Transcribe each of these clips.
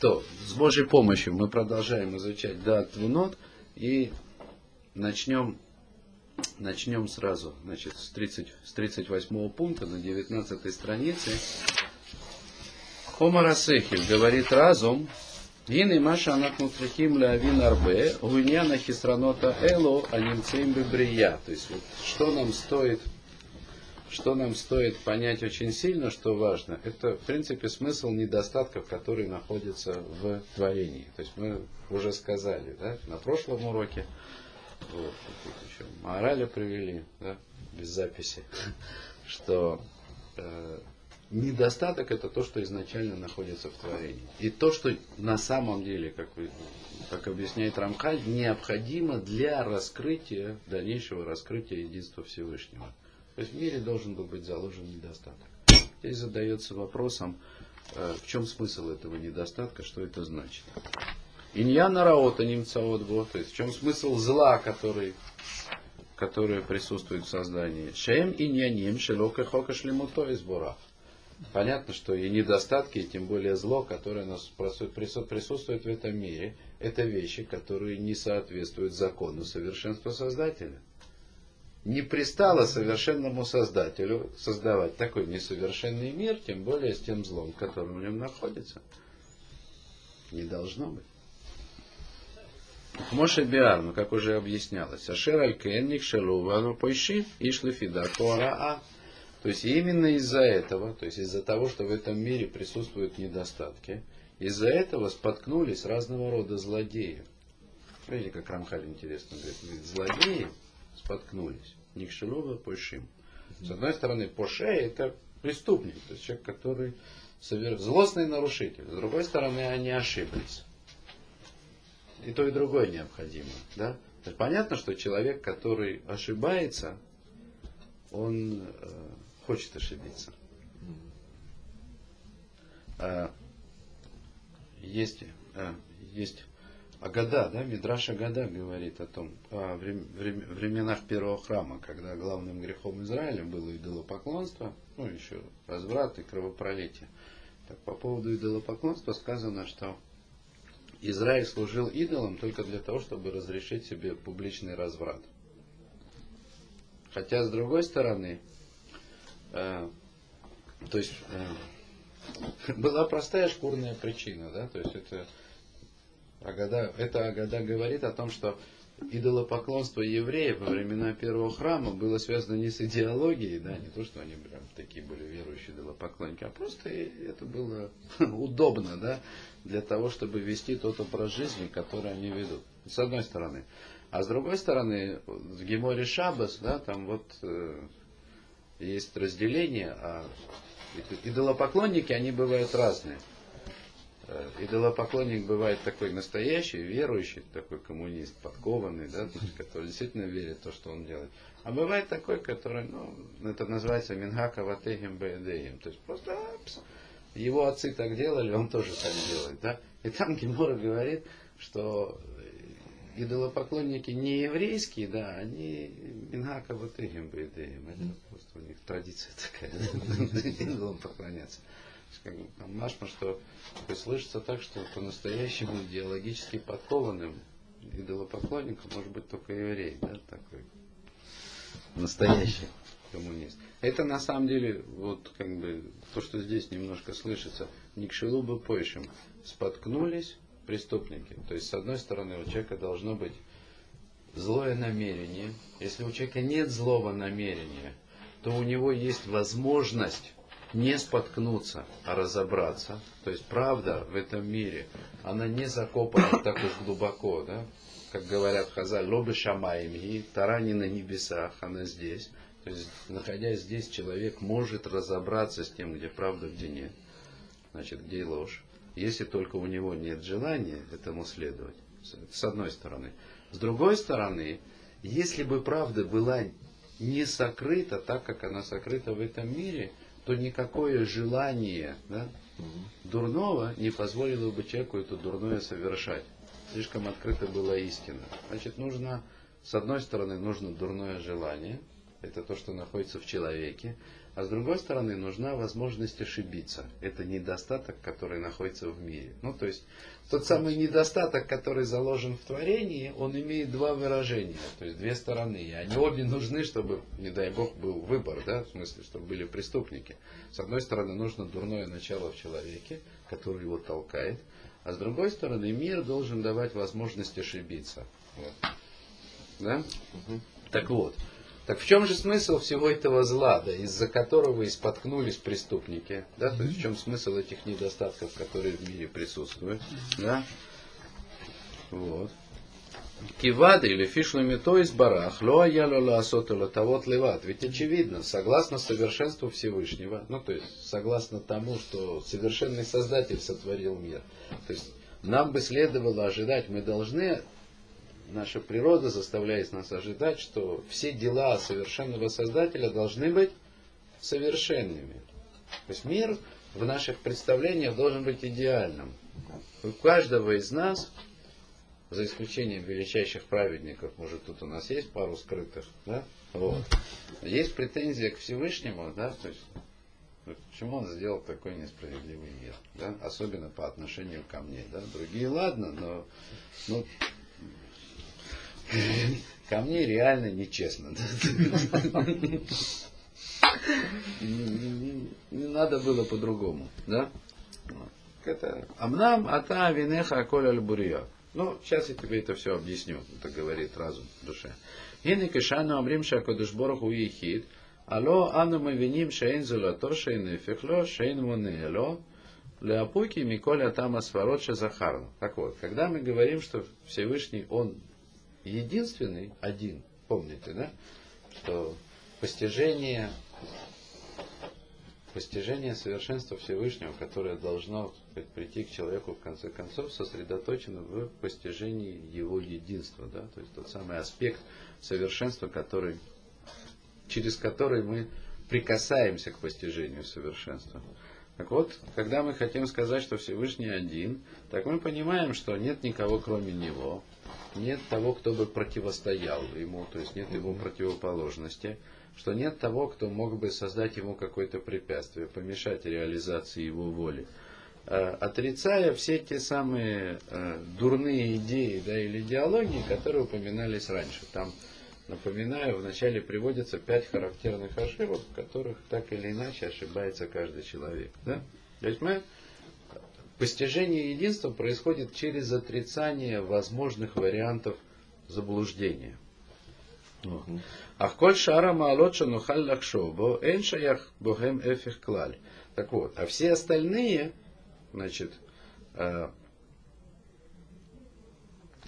То, с Божьей помощью мы продолжаем изучать Дат Вунот и начнем, начнем сразу значит, с, 30, с 38 пункта на 19 странице. Хомара Сехиль говорит разум, Гины Маша Анахнутрихим Лавин Арбе, Гуняна Хисранота Эло, Анимцеем Бебрия. То есть, вот, что нам стоит что нам стоит понять очень сильно, что важно, это, в принципе, смысл недостатков, которые находятся в творении. То есть мы уже сказали, да, на прошлом уроке, вот, еще мораля привели, да, без записи, что э, недостаток это то, что изначально находится в творении. И то, что на самом деле, как, вы, как объясняет Рамхаль, необходимо для раскрытия, дальнейшего раскрытия единства Всевышнего. То есть в мире должен был быть заложен недостаток. Здесь задается вопросом, э, в чем смысл этого недостатка, что это значит. Иньяна раота немцаот бо, то есть в чем смысл зла, который, которое присутствует в создании. Шем иньяним шелока хока шлемуто из борах. Понятно, что и недостатки, и тем более зло, которое нас присутствует в этом мире, это вещи, которые не соответствуют закону совершенства Создателя не пристало совершенному Создателю создавать такой несовершенный мир, тем более с тем злом, который в нем находится. Не должно быть. Моше Биар, ну как уже объяснялось, Ашер Алькенник Шелувану Пойши Ишлифида Туараа. То есть именно из-за этого, то есть из-за того, что в этом мире присутствуют недостатки, из-за этого споткнулись разного рода злодеи. Видите, как Рамхаль интересно говорит, злодеи споткнулись. Никшилова Пошим. С одной стороны, Поше это преступник, то есть человек, который совер... злостный нарушитель. С другой стороны, они ошиблись. И то, и другое необходимо. Да? То есть понятно, что человек, который ошибается, он э, хочет ошибиться. А, есть, а, есть Агада, да, Мидраша Агада говорит о том, о временах первого храма, когда главным грехом Израиля было идолопоклонство, ну еще разврат и кровопролитие. Так, по поводу идолопоклонства сказано, что Израиль служил идолам только для того, чтобы разрешить себе публичный разврат. Хотя, с другой стороны, э, то есть э, была простая шкурная причина, да, то есть это Агада, это Агада говорит о том, что идолопоклонство евреев во времена первого храма было связано не с идеологией, да, не то, что они прям такие были верующие идолопоклонники, а просто это было удобно, да, для того, чтобы вести тот образ жизни, который они ведут. С одной стороны. А с другой стороны, в Геморе Шабас, да, там вот э, есть разделение, а идолопоклонники, они бывают разные. Э, идолопоклонник бывает такой настоящий, верующий, такой коммунист, подкованный, да, который действительно верит в то, что он делает. А бывает такой, который, ну, это называется Мингака Ватехим Беедеем. То есть просто апс, его отцы так делали, он тоже так делает. Да? И там Гемора говорит, что идолопоклонники не еврейские, да, они Мингака Ватехим Беедеем. Это просто у них традиция такая, идолам поклоняться как бы, там машма, что то слышится так, что по-настоящему идеологически подкованным идолопоклонником может быть только еврей, да, такой настоящий коммунист. Это на самом деле, вот как бы, то, что здесь немножко слышится, не к шелубу пойшим, споткнулись преступники. То есть, с одной стороны, у человека должно быть злое намерение. Если у человека нет злого намерения, то у него есть возможность не споткнуться, а разобраться. То есть правда в этом мире, она не закопана так уж глубоко, да? Как говорят Хазаль, лобы шамаем, и тара не на небесах, она здесь. То есть, находясь здесь, человек может разобраться с тем, где правда, где нет. Значит, где ложь. Если только у него нет желания этому следовать. С одной стороны. С другой стороны, если бы правда была не сокрыта так, как она сокрыта в этом мире, то никакое желание да, дурного не позволило бы человеку это дурное совершать. Слишком открыта была истина. Значит, нужно, с одной стороны, нужно дурное желание, это то, что находится в человеке, а с другой стороны нужна возможность ошибиться. Это недостаток, который находится в мире. Ну, то есть, тот самый недостаток, который заложен в творении, он имеет два выражения, то есть две стороны. И они обе нужны, чтобы, не дай бог, был выбор, да, в смысле, чтобы были преступники. С одной стороны, нужно дурное начало в человеке, который его толкает, а с другой стороны, мир должен давать возможность ошибиться. Вот. Да? Угу. Так вот, так в чем же смысл всего этого зла, да, из-за которого и споткнулись преступники? Да? То есть в чем смысл этих недостатков, которые в мире присутствуют? Да? Вот. Кивад или фишлами то из барах, ло аяло асотула тавот леват. Ведь очевидно, согласно совершенству Всевышнего, ну то есть согласно тому, что совершенный Создатель сотворил мир. То есть нам бы следовало ожидать, мы должны наша природа заставляет нас ожидать, что все дела совершенного Создателя должны быть совершенными. То есть мир в наших представлениях должен быть идеальным. У каждого из нас, за исключением величайших праведников, может тут у нас есть пару скрытых, да? Вот. Есть претензия к Всевышнему, да, то есть Почему он сделал такой несправедливый мир? Да? Особенно по отношению ко мне. Да? Другие ладно, но ну, Ко мне реально нечестно. Не надо было по-другому. Да? Это Амнам ата винеха коль аль Ну, сейчас я тебе это все объясню. Это говорит разум душе. Хины кешану амрим шакодыш бороху ехид. Алло, ану мы виним шейн золото, шейн эфехло, шейн монело. Леопуки Миколя там асфарот захарну. Так вот, когда мы говорим, что Всевышний, Он единственный, один, помните, да, что постижение, постижение совершенства Всевышнего, которое должно прийти к человеку в конце концов, сосредоточено в постижении его единства, да, то есть тот самый аспект совершенства, который, через который мы прикасаемся к постижению совершенства. Так вот, когда мы хотим сказать, что Всевышний один, так мы понимаем, что нет никого кроме Него, нет того, кто бы противостоял ему, то есть нет его противоположности, что нет того, кто мог бы создать ему какое-то препятствие, помешать реализации его воли. Э, отрицая все те самые э, дурные идеи да, или идеологии, которые упоминались раньше. Там, напоминаю, вначале приводятся пять характерных ошибок, в которых так или иначе ошибается каждый человек. Да? То есть мы Постижение единства происходит через отрицание возможных вариантов заблуждения. Ах коль шара маалот нухаль лахшобо, эн шаях богем эфих клаль. Так вот, а все остальные, значит, а,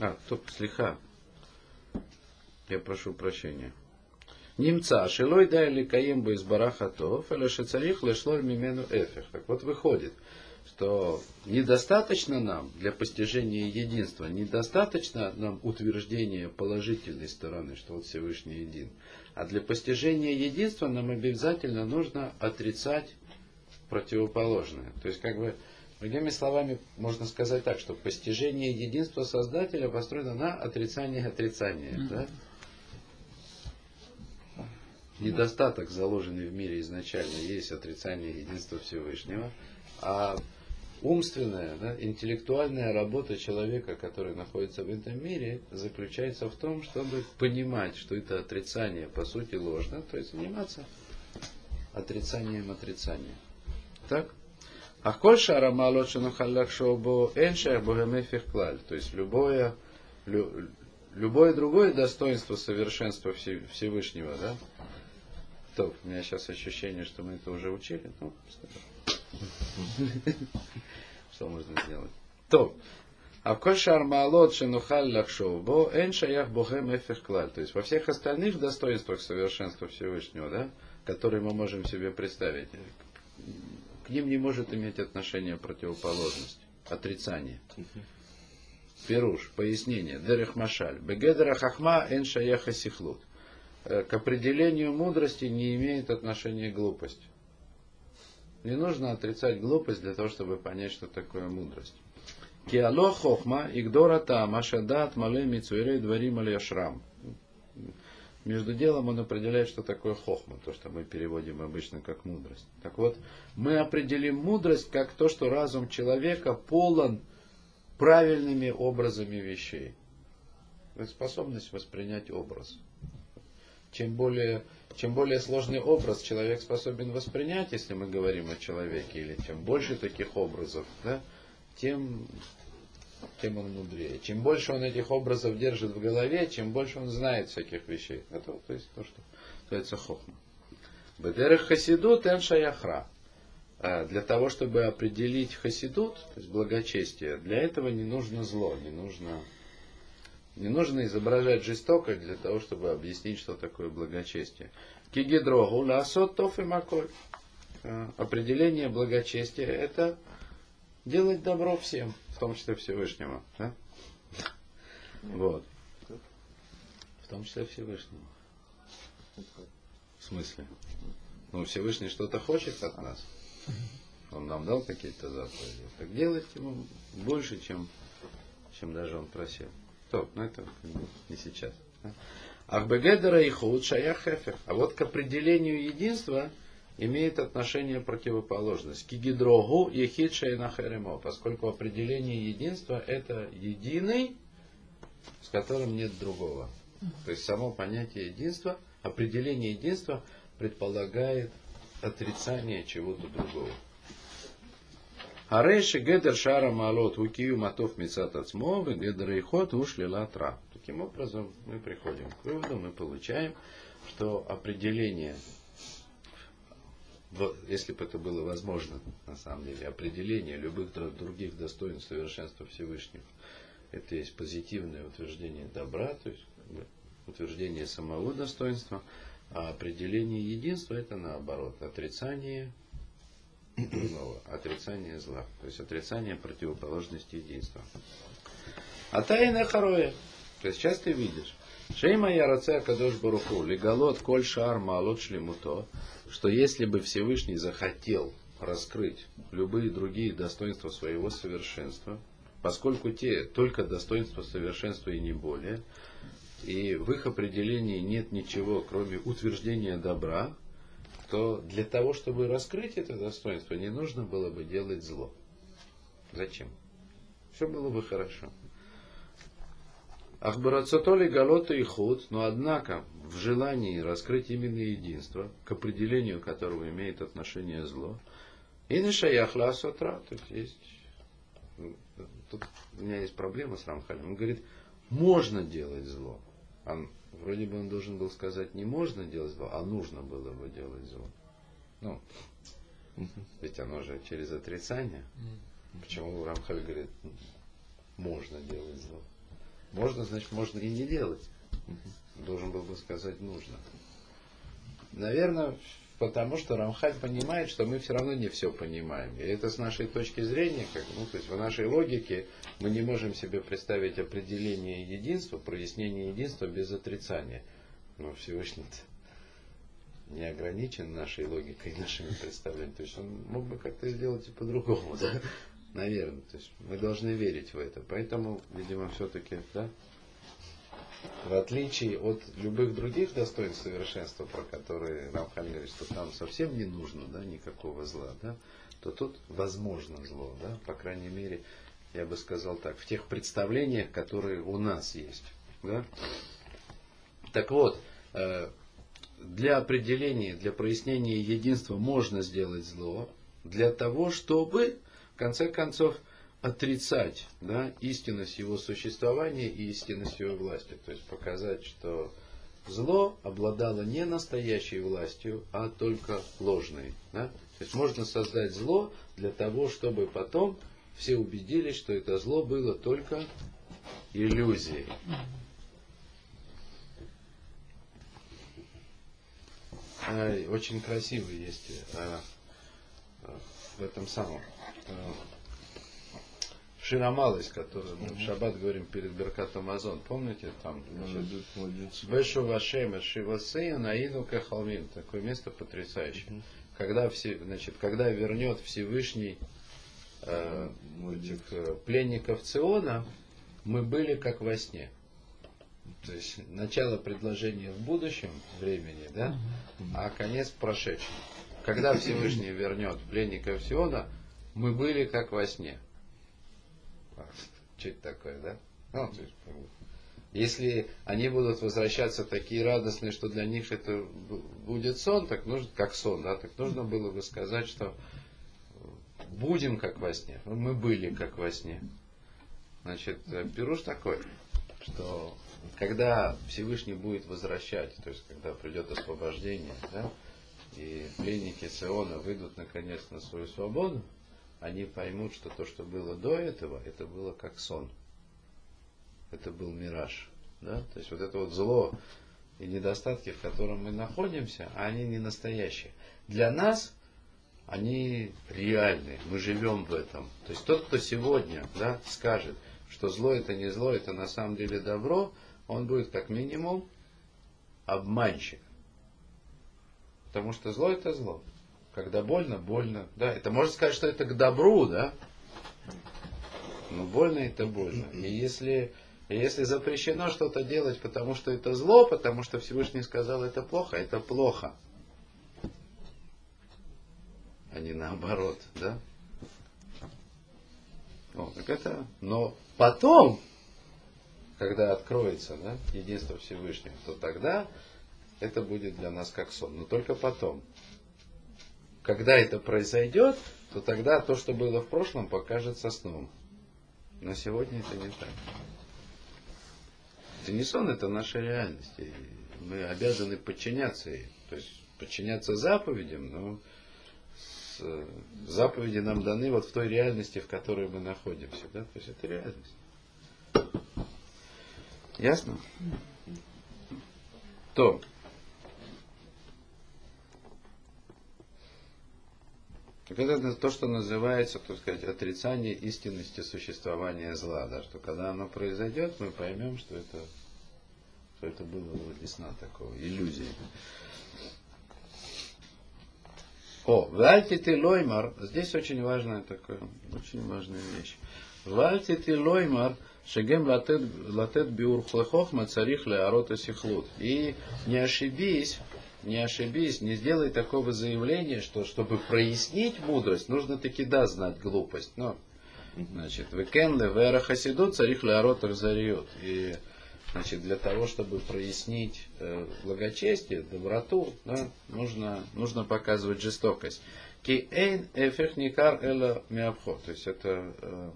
а стоп, слегка, я прошу прощения. Немца, шилой дай ли каем бы из барахатов, или шицарих лешлоль мимену эфих. Так вот выходит, что недостаточно нам для постижения единства, недостаточно нам утверждения положительной стороны, что вот Всевышний един. А для постижения единства нам обязательно нужно отрицать противоположное. То есть, как бы, другими словами, можно сказать так, что постижение единства Создателя построено на отрицании отрицания. Mm-hmm. Да? Недостаток, заложенный в мире изначально, есть отрицание единства Всевышнего. А умственная, да, интеллектуальная работа человека, который находится в этом мире, заключается в том, чтобы понимать, что это отрицание по сути ложно, то есть заниматься отрицанием отрицания. Так? А коль шара малочину халлах шоубо эншах богамефих клаль. То есть любое, лю, любое другое достоинство совершенства Всевышнего, да? То, у меня сейчас ощущение, что мы это уже учили. Ну, что можно сделать? То. А в кошар маалот шенухаль лахшов бо эн шаях бохем эфех клаль. То есть во всех остальных достоинствах совершенства Всевышнего, да, которые мы можем себе представить, к ним не может иметь отношение противоположность, отрицание. Пируш, пояснение, дерех машаль. Бегедера хахма эн шаяха сихлут. Э, к определению мудрости не имеет отношения глупость. Не нужно отрицать глупость для того, чтобы понять, что такое мудрость. Киало хохма игдора тама шадат мале мицуэрей дворим шрам. между делом он определяет, что такое хохма, то, что мы переводим обычно как мудрость. Так вот, мы определим мудрость как то, что разум человека полон правильными образами вещей. Это способность воспринять образ. Чем более, чем более сложный образ человек способен воспринять, если мы говорим о человеке, или чем больше таких образов, да, тем тем он мудрее. Чем больше он этих образов держит в голове, чем больше он знает всяких вещей. Это то есть то, что называется хохма. Бедерех хасидут эн шаяхра. А для того, чтобы определить хасидут, то есть благочестие, для этого не нужно зло, не нужно, не нужно изображать жестокость для того, чтобы объяснить, что такое благочестие. Кигидрогу ласот тоф и маколь. А, определение благочестия это делать добро всем том числе Всевышнему. Да? Вот. В том числе Всевышнему. В смысле? Ну, Всевышний что-то хочет от нас. Он нам дал какие-то заповеди. Так делать ему больше, чем, чем даже он просил. Стоп, ну это не сейчас. Ахбегедера и худ шаяхефер. А вот к определению единства имеет отношение противоположность. Кигидрогу ехид шейнахеремо, поскольку определение единства это единый, с которым нет другого. То есть само понятие единства, определение единства предполагает отрицание чего-то другого. Арейши гедер шара малот укию матов мецат ацмо, гедер ихот ушли латра. Таким образом мы приходим к выводу, мы получаем, что определение если бы это было возможно, на самом деле, определение любых других достоинств совершенства Всевышнего, это есть позитивное утверждение добра, то есть утверждение самого достоинства, а определение единства это наоборот, отрицание дурного, отрицание зла, то есть отрицание противоположности единства. А тайна хароя, то есть часто видишь, Шейма я раце кадош баруху, легалот коль шар малот шлемуто, что если бы Всевышний захотел раскрыть любые другие достоинства своего совершенства, поскольку те только достоинства совершенства и не более, и в их определении нет ничего, кроме утверждения добра, то для того, чтобы раскрыть это достоинство, не нужно было бы делать зло. Зачем? Все было бы хорошо. Ахбарацатоли галота и худ, но однако в желании раскрыть именно единство, к определению которого имеет отношение зло, и на шаяхла сотра, то есть ну, тут у меня есть проблема с Рамхалем. Он говорит, можно делать зло. Вроде бы он должен был сказать, не можно делать зло, а нужно было бы делать зло. Ну, ведь оно же через отрицание. Почему Рамхаль говорит, можно делать зло? Можно, значит, можно и не делать. Должен был бы сказать нужно. Наверное, потому что Рамхаль понимает, что мы все равно не все понимаем. И это с нашей точки зрения, как, ну, то есть в нашей логике мы не можем себе представить определение единства, прояснение единства без отрицания. Но Всевышний не ограничен нашей логикой, нашими представлениями. То есть он мог бы как-то сделать и по-другому. Да? Наверное. То есть мы должны верить в это. Поэтому, видимо, все-таки, да, в отличие от любых других достоинств совершенства, про которые Рамхаль говорит, что там совсем не нужно да, никакого зла, да, то тут возможно зло, да, по крайней мере, я бы сказал так, в тех представлениях, которые у нас есть. Да. Так вот, э, для определения, для прояснения единства можно сделать зло, для того, чтобы в конце концов, отрицать да, истинность его существования и истинность его власти. То есть показать, что зло обладало не настоящей властью, а только ложной. Да? То есть можно создать зло для того, чтобы потом все убедились, что это зло было только иллюзией. Очень красивый есть а, а, в этом самом Ширамалыс, который мы в шаббат говорим перед Беркатом Амазон. Помните там? Бешу Вашема Шивасея Наину Кахалмин. Такое место потрясающее. Когда, все, значит, когда вернет Всевышний э, этих э, пленников Циона, мы были как во сне. То есть начало предложения в будущем времени, да, а конец в прошедшем. Когда Всевышний вернет пленников Сиона, мы были как во сне. Что это такое, да? Ну, то есть, если они будут возвращаться такие радостные, что для них это будет сон, так нужно, как сон, да, так нужно было бы сказать, что будем как во сне. Мы были как во сне. Значит, пируш такой, что когда Всевышний будет возвращать, то есть когда придет освобождение, да, и пленники Сиона выйдут наконец на свою свободу, они поймут, что то, что было до этого, это было как сон. Это был мираж. Да? То есть вот это вот зло и недостатки, в котором мы находимся, они не настоящие. Для нас они реальные, мы живем в этом. То есть тот, кто сегодня да, скажет, что зло это не зло, это на самом деле добро, он будет как минимум обманщик. Потому что зло это зло. Когда больно, больно. Да, это можно сказать, что это к добру, да? Но больно это больно. И если, если запрещено что-то делать, потому что это зло, потому что Всевышний сказал, это плохо, это плохо. А не наоборот, да? О, так это, но потом, когда откроется да, единство Всевышнего, то тогда это будет для нас как сон. Но только потом. Когда это произойдет, то тогда то, что было в прошлом, покажется сном. Но сегодня это не так. Это не сон, это наша реальность. И мы обязаны подчиняться ей. То есть подчиняться заповедям, но заповеди нам даны вот в той реальности, в которой мы находимся. Да? То есть это реальность. Ясно? То. Так это то, что называется, так сказать, отрицание истинности существования зла. Да, что когда оно произойдет, мы поймем, что это, что это было вроде сна такого, иллюзии. О, вальти ты лоймар, здесь очень важная такая, очень важная вещь. Вальти ты лоймар, шегем латет, биур хлехохма царих леарота сихлут. И не ошибись, не ошибись, не сделай такого заявления, что чтобы прояснить мудрость, нужно таки да знать глупость. Но, значит, векен левера хасиду царих леарот разорьет. И, значит, для того, чтобы прояснить э, благочестие, доброту, да, нужно, нужно показывать жестокость. Ки эйн эфех никар эла миабхо. То есть это э,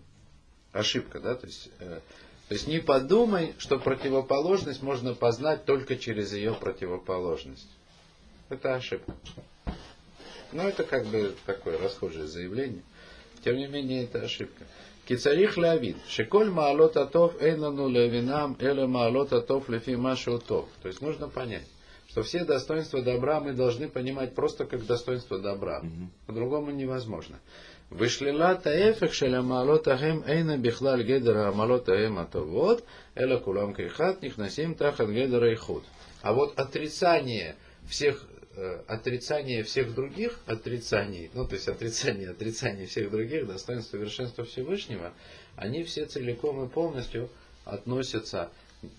ошибка, да, то есть э, то есть не подумай, что противоположность можно познать только через ее противоположность. Это ошибка. Но это как бы такое расхожее заявление. Тем не менее, это ошибка. Кицарих лавид. Шеколь маалот атов эйнану левинам эле маалот атов лефи машу тов. То есть нужно понять, что все достоинства добра мы должны понимать просто как достоинство добра. По-другому невозможно. Вышли Вышлилата эфек шеля маалота хем эйна бихлаль гедера амалота эм атовот эла кулам кейхат нихнасим тахан гедера и худ. А вот отрицание всех отрицание всех других отрицаний, ну то есть отрицание, отрицание всех других достоинств совершенства Всевышнего, они все целиком и полностью относятся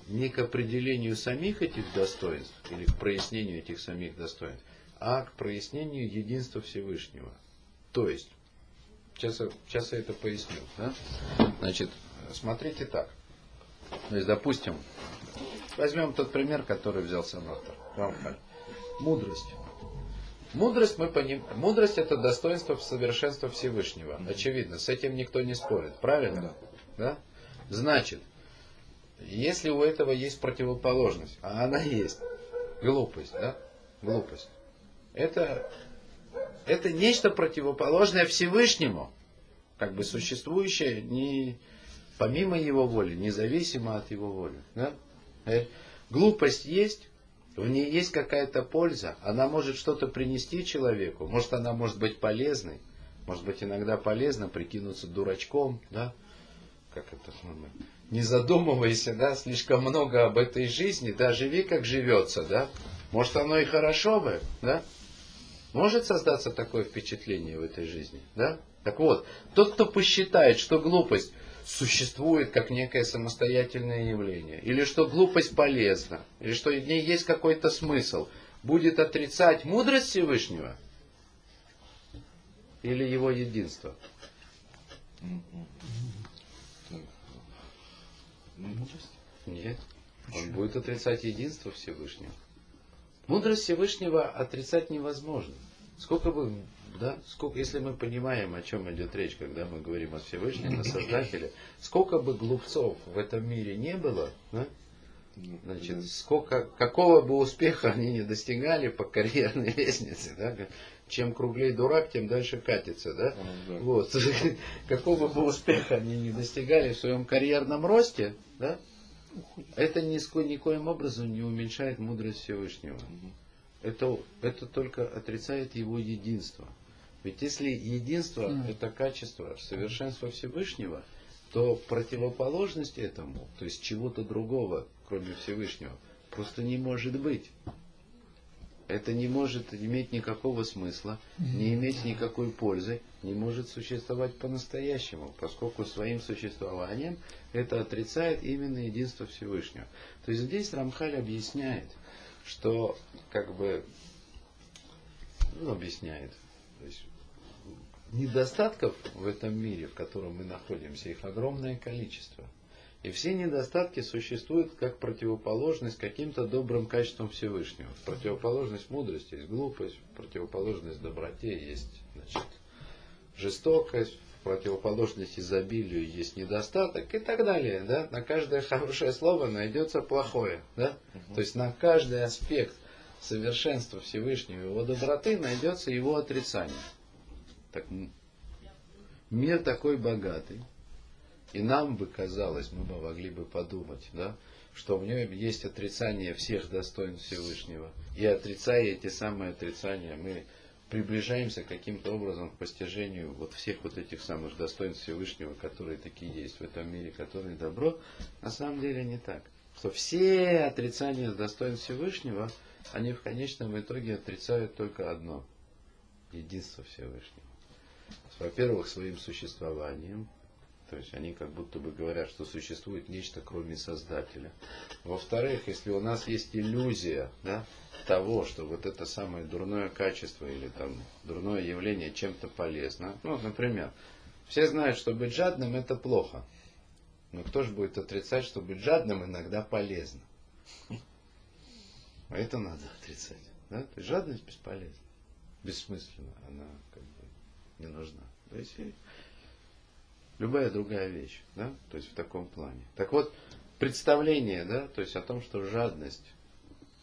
не к определению самих этих достоинств или к прояснению этих самих достоинств, а к прояснению единства Всевышнего. То есть, сейчас, сейчас я это поясню. Да? Значит, смотрите так. То есть, допустим, возьмем тот пример, который взял сам автор. Рамхаль. Мудрость. Мудрость, мы поним... Мудрость это достоинство совершенства Всевышнего. Очевидно, с этим никто не спорит. Правильно? Да. да? Значит, если у этого есть противоположность, а она есть, глупость, да? Глупость. Это, это нечто противоположное Всевышнему, как бы существующее не помимо его воли, независимо от его воли. Да? Э, глупость есть, в ней есть какая-то польза, она может что-то принести человеку, может она может быть полезной, может быть иногда полезно прикинуться дурачком, да, как это, не задумывайся, да, слишком много об этой жизни, да, живи как живется, да, может оно и хорошо бы, да, может создаться такое впечатление в этой жизни, да, так вот, тот, кто посчитает, что глупость существует как некое самостоятельное явление, или что глупость полезна, или что в ней есть какой-то смысл, будет отрицать мудрость Всевышнего или его единство? Нет. Он будет отрицать единство Всевышнего. Мудрость Всевышнего отрицать невозможно. Сколько бы, да, сколько, если мы понимаем, о чем идет речь, когда мы говорим о Всевышнем, о Создателе, сколько бы глупцов в этом мире не было, да, значит, сколько, какого бы успеха они не достигали по карьерной лестнице, да, чем круглее дурак, тем дальше катится, да? А, вот. Какого бы успеха они не достигали в своем карьерном росте, да? Это ни, никоим образом не уменьшает мудрость Всевышнего. Это, это только отрицает его единство. Ведь если единство mm. это качество, совершенство Всевышнего, то противоположность этому, то есть чего-то другого, кроме Всевышнего, просто не может быть. Это не может иметь никакого смысла, не иметь никакой пользы, не может существовать по-настоящему, поскольку своим существованием это отрицает именно единство Всевышнего. То есть здесь Рамхаль объясняет, что как бы, ну, объясняет, то есть, недостатков в этом мире, в котором мы находимся, их огромное количество – и все недостатки существуют как противоположность каким-то добрым качествам Всевышнего. Противоположность мудрости есть глупость, противоположность доброте есть значит, жестокость, противоположность изобилию есть недостаток и так далее. Да? На каждое хорошее слово найдется плохое. Да? Угу. То есть на каждый аспект совершенства Всевышнего, его доброты найдется его отрицание. Так, мир такой богатый, и нам бы казалось, мы бы могли бы подумать, да, что в нем есть отрицание всех достоинств Всевышнего. И отрицая эти самые отрицания, мы приближаемся каким-то образом к постижению вот всех вот этих самых достоинств Всевышнего, которые такие есть в этом мире, которые добро, на самом деле не так. Что все отрицания достоинств Всевышнего, они в конечном итоге отрицают только одно – единство Всевышнего. Во-первых, своим существованием, то есть они как будто бы говорят, что существует нечто кроме Создателя. Во-вторых, если у нас есть иллюзия да, того, что вот это самое дурное качество или там дурное явление чем-то полезно. Ну, например, все знают, что быть жадным это плохо. Но кто же будет отрицать, что быть жадным иногда полезно? А это надо отрицать. Да? То есть жадность бесполезна. Бессмысленна. Она как бы не нужна. То есть любая другая вещь, да, то есть в таком плане. Так вот, представление, да, то есть о том, что жадность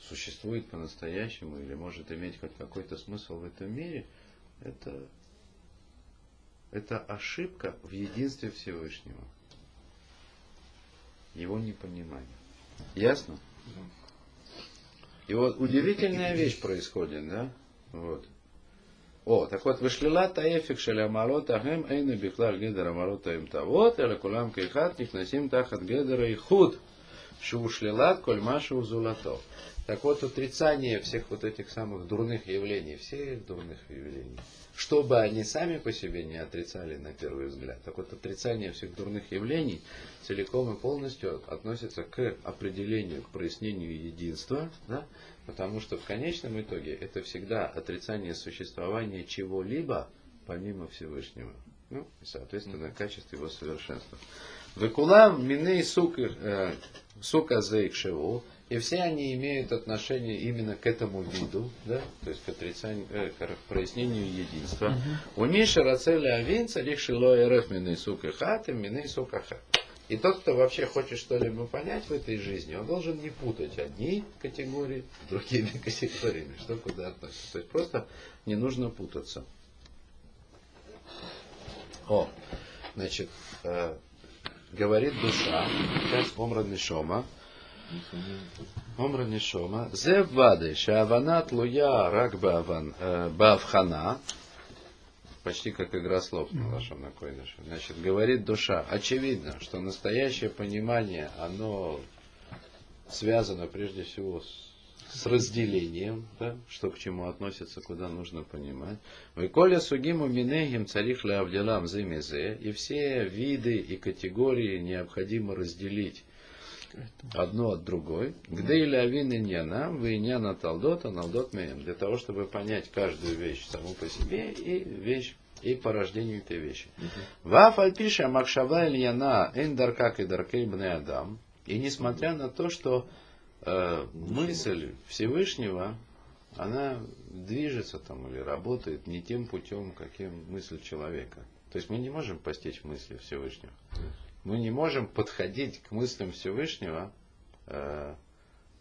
существует по-настоящему или может иметь хоть какой-то смысл в этом мире, это, это ошибка в единстве Всевышнего. Его непонимание. Ясно? И вот удивительная вещь происходит, да? Вот. о, так вот, вышлилат таэфик шеля малота хэм эйна биклар гедера малота им тавот, эля кулам кейхат нихнасим тахат гедера и худ. Шушлилат коль машу зулато. Так вот, отрицание всех вот этих самых дурных явлений, всех дурных явлений, чтобы они сами по себе не отрицали на первый взгляд. Так вот, отрицание всех дурных явлений целиком и полностью относится к определению, к прояснению единства, да, Потому что в конечном итоге это всегда отрицание существования чего-либо помимо Всевышнего. Ну, и, соответственно, качество его совершенства. Векулам миней сука, сука зейкшеву, и все они имеют отношение именно к этому виду, да, то есть к отрицанию, э, к прояснению единства. У Ниша Рацеля Авин царих шило эреф миней сука хат и миней сука хат. И тот, кто вообще хочет что-либо понять в этой жизни, он должен не путать одни категории с другими категориями, что куда относится. То есть просто не нужно путаться. О, значит, э, говорит душа, сейчас Омра Нишома, Омра Нишома, Зе вады, шавана тлуя рак бавхана, почти как игра слов на на койдыше. Значит, говорит душа. Очевидно, что настоящее понимание, оно связано прежде всего с с разделением, да, что к чему относится, куда нужно понимать. Выколя сугиму минегим царих лавдилам зимезе, и все виды и категории необходимо разделить одно от другой. Где или авин иньяна, вы иньяна талдота, налдот меем. Для того, чтобы понять каждую вещь саму по себе и вещь и по рождению этой вещи. Ваф альпиша макшава ильяна эндаркак и даркей адам. И несмотря на то, что э, мысль Всевышнего, она движется там или работает не тем путем, каким мысль человека. То есть мы не можем постичь мысли Всевышнего. Мы не можем подходить к мыслям Всевышнего э,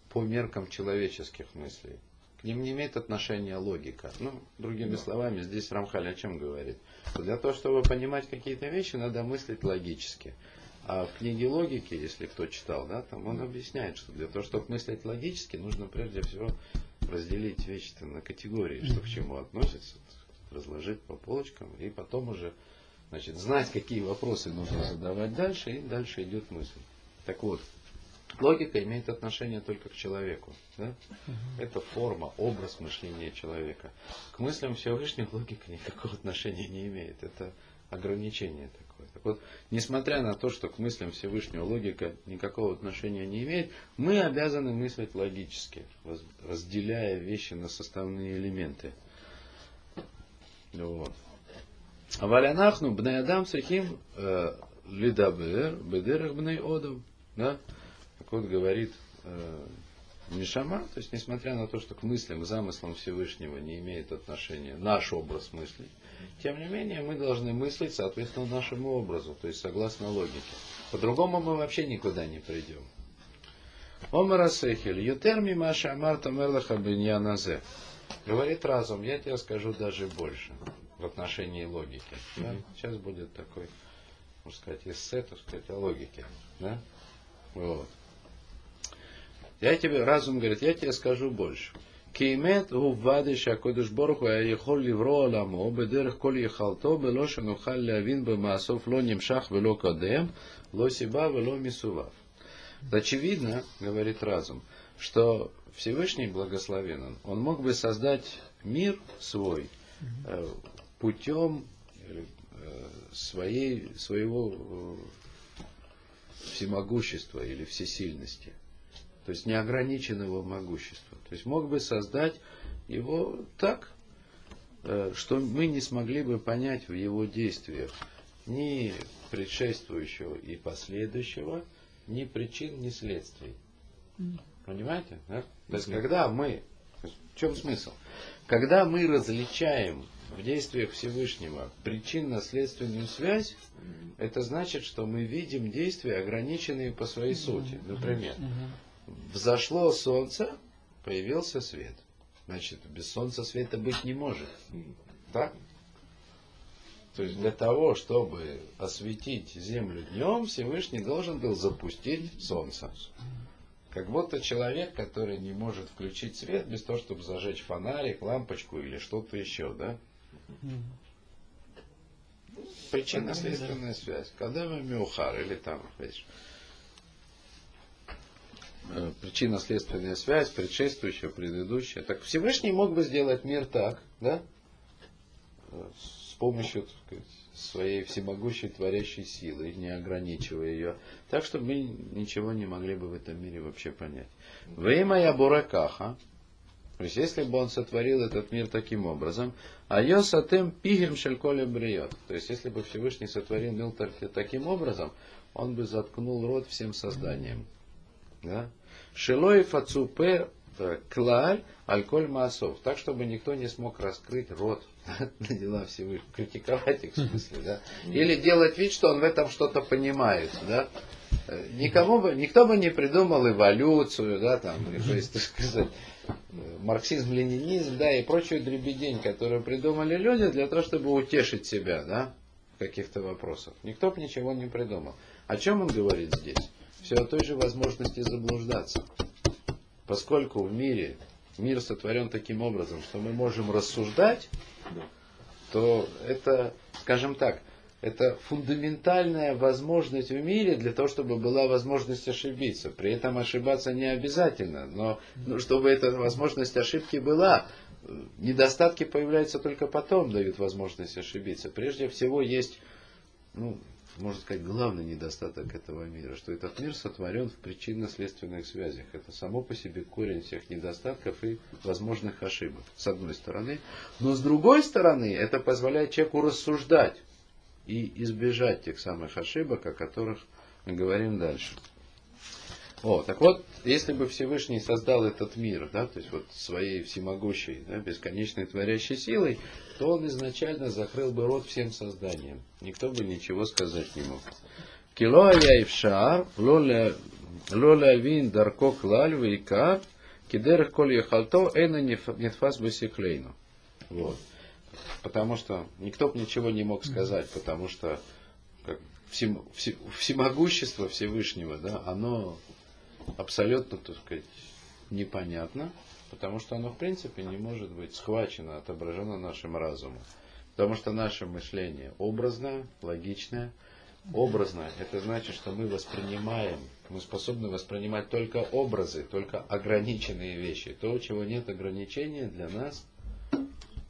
по меркам человеческих мыслей. К ним не имеет отношения логика. Ну, другими да. словами, здесь Рамхаль о чем говорит? Для того, чтобы понимать какие-то вещи, надо мыслить логически. А в книге логики, если кто читал, да, там он объясняет, что для того, чтобы мыслить логически, нужно прежде всего разделить вещи на категории, что к чему относится, разложить по полочкам, и потом уже значит, знать, какие вопросы нужно задавать дальше, и дальше идет мысль. Так вот, логика имеет отношение только к человеку. Да? Это форма, образ мышления человека. К мыслям Всевышнего логика никакого отношения не имеет. Это ограничение такое. Так вот, несмотря на то, что к мыслям Всевышнего логика никакого отношения не имеет, мы обязаны мыслить логически, разделяя вещи на составные элементы. Вот. Валянахну бней адам срихим э, лидабер бедерах бней одам. Да? Так вот говорит э, Нишама, то есть несмотря на то, что к мыслям, замыслам Всевышнего не имеет отношения наш образ мыслей, тем не менее, мы должны мыслить соответственно нашему образу, то есть согласно логике. По-другому мы вообще никуда не придем. Омара Сехель, Ютерми Маша Амарта Мерлаха Беньяназе. Говорит разум, я тебе скажу даже больше в отношении логики. Да? Сейчас будет такой, можно сказать, эссе, так сказать, о логике. Да? Вот. Я тебе, разум говорит, я тебе скажу больше. Киемет гувады шакодыш борху а ехол ливро аламо, бедерх кол ехалто, белошен ухал лявин бамасов ло немшах вело кадем, ло сиба вело мисував. Очевидно, говорит разум, что Всевышний благословен он, он мог бы создать мир свой, э, путем э, своей, своего э, всемогущества или всесильности то есть неограниченного могущества. То есть мог бы создать его так, э, что мы не смогли бы понять в его действиях ни предшествующего и последующего, ни причин, ни следствий. Понимаете? Да? То есть, когда мы, в чем смысл? Когда мы различаем в действиях Всевышнего причинно-следственную связь, это значит, что мы видим действия, ограниченные по своей сути. Например, Взошло солнце, появился свет. Значит, без солнца света быть не может. Так? То есть для того, чтобы осветить землю днем, Всевышний должен был запустить солнце. Как будто человек, который не может включить свет без того, чтобы зажечь фонарик, лампочку или что-то еще, да? Причинно-следственная связь. Когда мы мюхар или там, видишь, Э, причинно-следственная связь, предшествующая, предыдущая. Так Всевышний мог бы сделать мир так, да? Э, с помощью сказать, своей всемогущей творящей силы, не ограничивая ее, так, чтобы мы ничего не могли бы в этом мире вообще понять. Время я буракаха, то есть, если бы он сотворил этот мир таким образом, а йосатем пигем шельколя бриот, то есть, если бы Всевышний сотворил мир таким образом, он бы заткнул рот всем созданиям. Да? Шилой фацупе э, клаль альколь маасов. Так, чтобы никто не смог раскрыть рот на дела Всевышнего. Критиковать их в смысле, да? Или делать вид, что он в этом что-то понимает, да? Э, никому бы, никто бы не придумал эволюцию, да, там, то есть, так сказать, марксизм, ленинизм, да, и прочую дребедень, которую придумали люди для того, чтобы утешить себя, да, в каких-то вопросах. Никто бы ничего не придумал. О чем он говорит здесь? все о той же возможности заблуждаться. Поскольку в мире мир сотворен таким образом, что мы можем рассуждать, то это, скажем так, это фундаментальная возможность в мире для того, чтобы была возможность ошибиться. При этом ошибаться не обязательно, но ну, чтобы эта возможность ошибки была, недостатки появляются только потом, дают возможность ошибиться. Прежде всего есть, ну, можно сказать, главный недостаток этого мира, что этот мир сотворен в причинно-следственных связях. Это само по себе корень всех недостатков и возможных ошибок, с одной стороны. Но с другой стороны, это позволяет человеку рассуждать и избежать тех самых ошибок, о которых мы говорим дальше. О, так вот, если бы Всевышний создал этот мир, да, то есть вот своей всемогущей, да, бесконечной творящей силой, то он изначально закрыл бы рот всем созданием. Никто бы ничего сказать не мог. Кило яйвшар, лоля вин дарко клаль вейка, коль яхалто, эна нетфас бесиклейну. Вот. Потому что никто бы ничего не мог сказать, потому что как, всем, все, всемогущество Всевышнего, да, оно абсолютно, так сказать, непонятно, потому что оно в принципе не может быть схвачено, отображено нашим разумом. Потому что наше мышление образное, логичное. Образное – это значит, что мы воспринимаем, мы способны воспринимать только образы, только ограниченные вещи. То, чего нет ограничения, для нас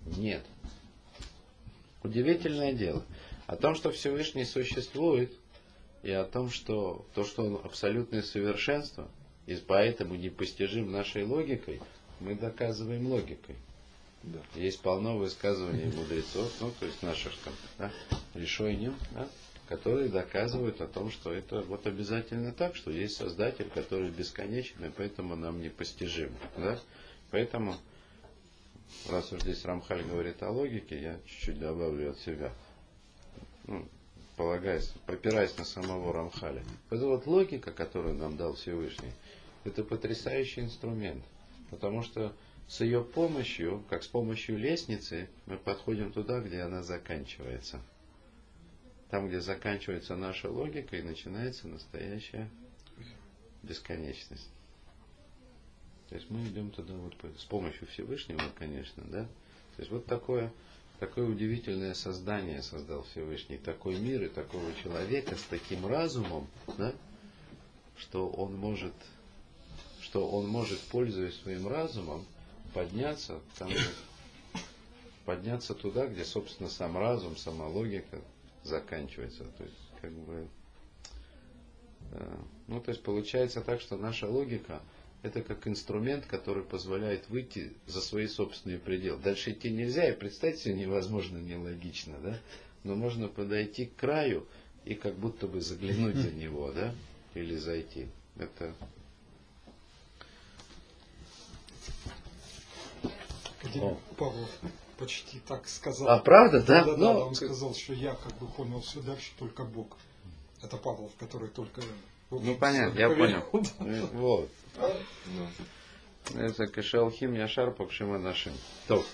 нет. Удивительное дело. О том, что Всевышний существует, и о том, что то, что он абсолютное совершенство, и поэтому непостижим нашей логикой, мы доказываем логикой. Да. Есть полно высказываний мудрецов, ну, то есть наших там, да, решений, да, которые доказывают о том, что это вот обязательно так, что есть Создатель, который бесконечен, и поэтому нам непостижим. Да? Поэтому, раз уж здесь Рамхаль говорит о логике, я чуть-чуть добавлю от себя. Ну, полагаясь, опираясь на самого Рамхаля. Вот вот логика, которую нам дал Всевышний, это потрясающий инструмент. Потому что с ее помощью, как с помощью лестницы, мы подходим туда, где она заканчивается. Там, где заканчивается наша логика, и начинается настоящая бесконечность. То есть мы идем туда вот с помощью Всевышнего, конечно, да. То есть вот такое Такое удивительное создание создал Всевышний, такой мир и такого человека с таким разумом, да, что он может, что он может, пользуясь своим разумом, подняться, там, подняться туда, где, собственно, сам разум, сама логика заканчивается. То есть, как бы, э, ну, то есть получается так, что наша логика – это как инструмент, который позволяет выйти за свои собственные пределы. Дальше идти нельзя, и представить себе невозможно, нелогично, да? Но можно подойти к краю и как будто бы заглянуть за него, да? Или зайти. Это О. Павлов почти так сказал. А правда, да? Да, да, Но... да, он сказал, что я как бы понял все дальше только Бог. Это Павлов, который только ну понятно, я понял. Вот. Ну. Это кашалхим яшар пакшима нашим. Топ.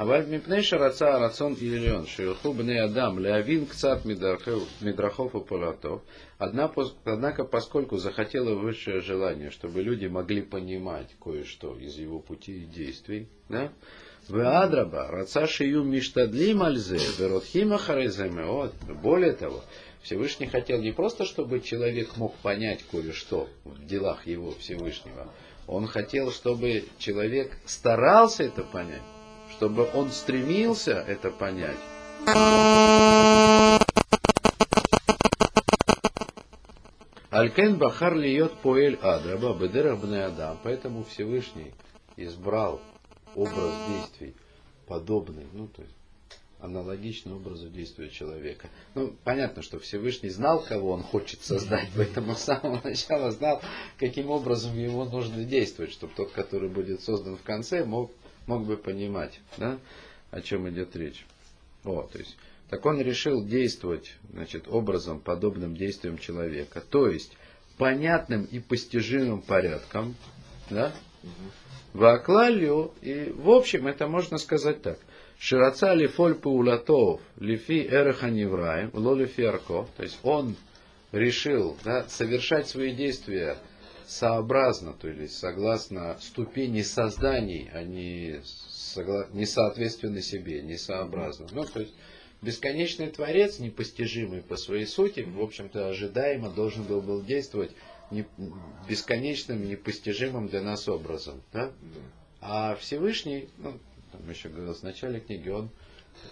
אבל מפני שרצה הרצון עליון שיוכלו בני אדם להבין קצת מדרכов и полатов. однако поскольку захотело высшее желание, чтобы люди могли понимать кое-что из его пути и действий, да, Веадраба, раца шию миштадлим альзе, веротхима хареземеот. Более того, Всевышний хотел не просто, чтобы человек мог понять кое-что в делах его Всевышнего. Он хотел, чтобы человек старался это понять, чтобы он стремился это понять. Алькен Бахар льет поэль адраба бедерах адам. Поэтому Всевышний избрал образ действий подобный, ну то есть аналогично образу действия человека. Ну, понятно, что Всевышний знал, кого он хочет создать, поэтому с самого начала знал, каким образом ему нужно действовать, чтобы тот, который будет создан в конце, мог, мог бы понимать, да, о чем идет речь. О, то есть, так он решил действовать значит, образом, подобным действиям человека, то есть понятным и постижимым порядком, да, Ваклалью, и в общем это можно сказать так – Шираца лифоль паулатов, лифи эреха невраем, ло лифи арко. То есть он решил да, совершать свои действия сообразно, то есть согласно ступени созданий, а не, согла... не соответственно себе, не сообразно. Ну, то есть бесконечный Творец, непостижимый по своей сути, в общем-то ожидаемо должен был, был действовать не, бесконечным, непостижимым для нас образом. Да? А Всевышний, ну, там еще говорилось в начале книги, он,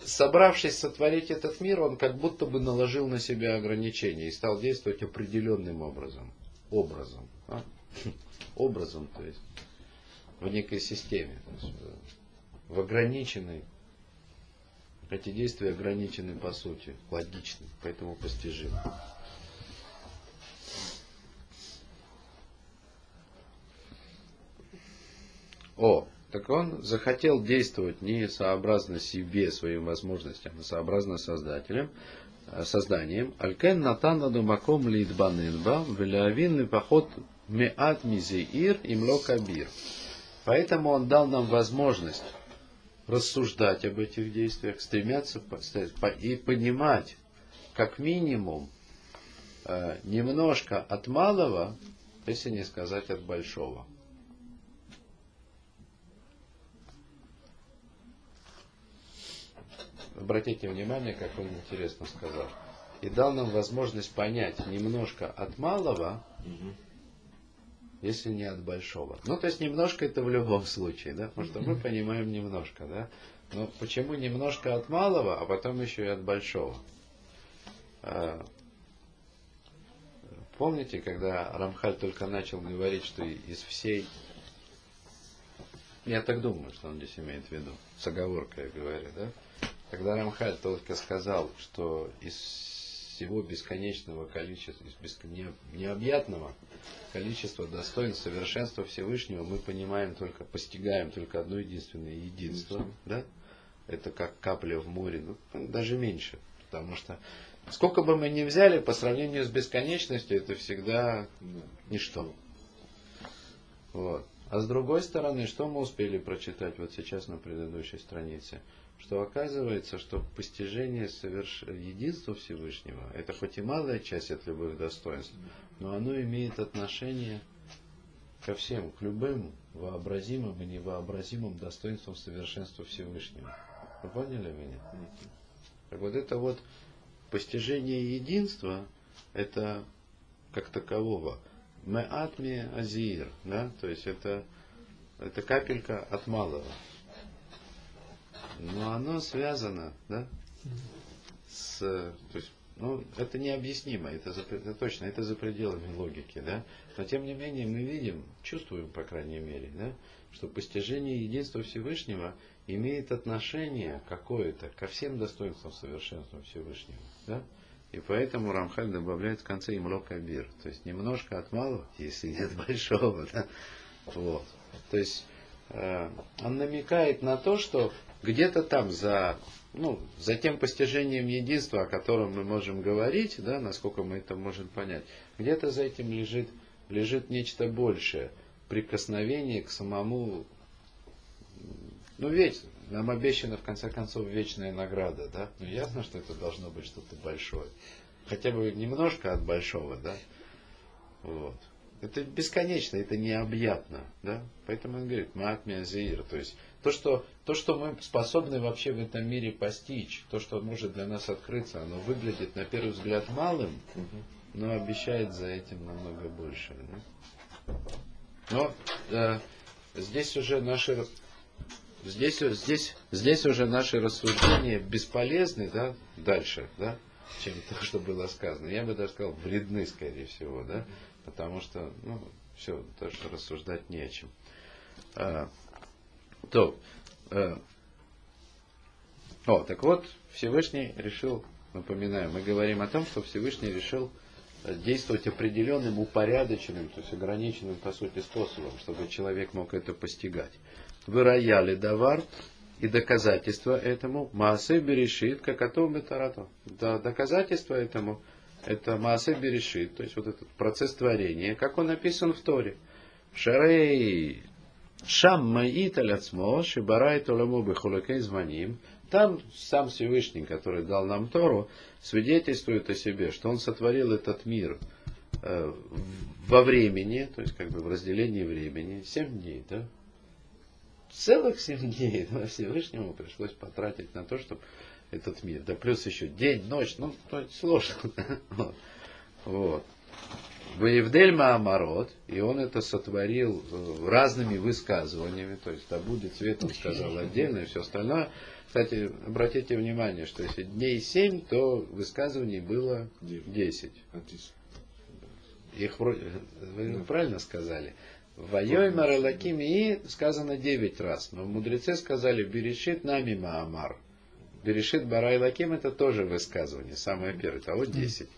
собравшись сотворить этот мир, он как будто бы наложил на себя ограничения и стал действовать определенным образом. Образом. А? Образом, то есть в некой системе. Есть, в ограниченной. Эти действия ограничены по сути, логичны, поэтому постижимы. О, так он захотел действовать не сообразно себе, своим возможностям, а сообразно создателям, э, созданием. Алькен натанаду маком лидбаненба, велявин поход меат мизеир имло кабир. Поэтому он дал нам возможность рассуждать об этих действиях, стремятся и понимать, как минимум, э, немножко от малого, если не сказать от большого. Обратите внимание, как он интересно сказал. И дал нам возможность понять немножко от малого, если не от большого. Ну, то есть немножко это в любом случае, да, потому что мы понимаем немножко, да. Но почему немножко от малого, а потом еще и от большого? А, помните, когда Рамхаль только начал говорить, что из всей... Я так думаю, что он здесь имеет в виду. С оговоркой говорю, да? Когда Рамхаль только сказал, что из всего бесконечного количества, из беск... необъятного количества достоинств совершенства Всевышнего, мы понимаем только, постигаем только одно единственное единство, да? Это как капля в море, ну, даже меньше, потому что сколько бы мы ни взяли, по сравнению с бесконечностью, это всегда ничто. Вот. А с другой стороны, что мы успели прочитать вот сейчас на предыдущей странице? Что оказывается, что постижение соверш... единства Всевышнего, это хоть и малая часть от любых достоинств, но оно имеет отношение ко всем, к любым вообразимым и невообразимым достоинствам совершенства Всевышнего. Вы поняли меня? Так вот это вот постижение единства, это как такового. Меатми азир, да, то есть это, это капелька от малого но оно связано, да, с, то есть, ну, это необъяснимо, это, за, это точно, это за пределами логики, да, но тем не менее мы видим, чувствуем, по крайней мере, да, что постижение единства Всевышнего имеет отношение какое-то ко всем достоинствам совершенства Всевышнего, да, и поэтому Рамхаль добавляет в конце имло кабир, то есть немножко от малого, если нет большого, да, вот, то есть э, он намекает на то, что где-то там за, ну, за тем постижением единства, о котором мы можем говорить, да, насколько мы это можем понять, где-то за этим лежит, лежит нечто большее, прикосновение к самому, ну ведь нам обещана в конце концов вечная награда, да, ну ясно, что это должно быть что-то большое, хотя бы немножко от большого, да, вот. Это бесконечно, это необъятно, да, поэтому он говорит, маатмия то есть то что, то, что мы способны вообще в этом мире постичь, то, что может для нас открыться, оно выглядит на первый взгляд малым, но обещает за этим намного больше. Да? Но э, здесь уже наши здесь, здесь, здесь уже наши рассуждения бесполезны, да, дальше, да, чем то, что было сказано. Я бы даже сказал, вредны, скорее всего, да, потому что, ну, все, даже рассуждать не о чем. То, э, о, так вот, Всевышний решил, напоминаю, мы говорим о том, что Всевышний решил э, действовать определенным, упорядоченным, то есть ограниченным, по сути, способом, чтобы человек мог это постигать. Выраяли давар, и доказательство этому Маасе Берешит, как атом Тарату. Да, доказательство этому это Маасе Берешит, то есть вот этот процесс творения, как он написан в Торе. Шарей Шам маит аляцмо, шибарай толаму бехулакей званим. Там сам Всевышний, который дал нам Тору, свидетельствует о себе, что он сотворил этот мир э, во времени, то есть как бы в разделении времени, семь дней, да? Целых семь дней да, Всевышнему пришлось потратить на то, чтобы этот мир. Да плюс еще день, ночь, ну, сложно. Вот. Воевдель Маамарот, и он это сотворил э, разными высказываниями, то есть да будет свет, он сказал отдельно, и все остальное. Кстати, обратите внимание, что если дней семь, то высказываний было десять. Их вроде, вы правильно сказали? Воей Маралаким и сказано девять раз. Но мудрецы сказали, Берешит нами Маамар. Берешит Барай Лаким это тоже высказывание, самое первое, того десять.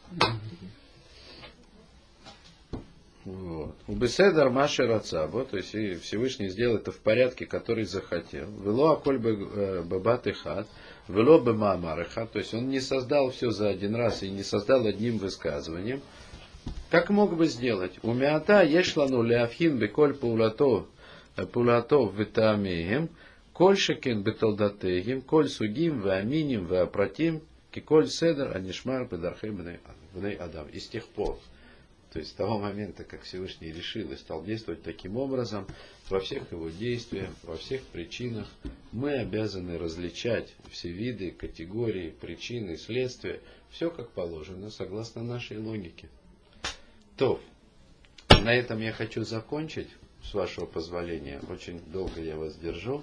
Вот. У Беседар Маши Рацабо, то есть и Всевышний сделал это в порядке, который захотел. Вело Аколь э, Бабат и Хат, Вело Бемамар то есть он не создал все за один раз и не создал одним высказыванием. Как мог бы сделать? У Миата Ешлану Леафхин Беколь Паулато Паулато Витамеем, Коль Шекен Бетолдатеем, Коль Сугим, Ваминим, Вапратим, Киколь Седер, Анишмар, Бедархей Бней Адам. И с тех пор, то есть с того момента, как Всевышний решил и стал действовать таким образом, во всех его действиях, во всех причинах, мы обязаны различать все виды, категории, причины, следствия, все как положено, согласно нашей логике. То, на этом я хочу закончить, с вашего позволения. Очень долго я вас держу.